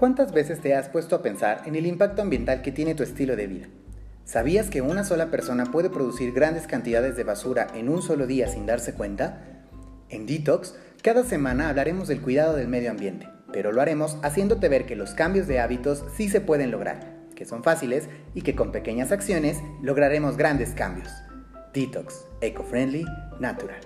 ¿Cuántas veces te has puesto a pensar en el impacto ambiental que tiene tu estilo de vida? ¿Sabías que una sola persona puede producir grandes cantidades de basura en un solo día sin darse cuenta? En Detox, cada semana hablaremos del cuidado del medio ambiente, pero lo haremos haciéndote ver que los cambios de hábitos sí se pueden lograr, que son fáciles y que con pequeñas acciones lograremos grandes cambios. Detox, eco-friendly, natural.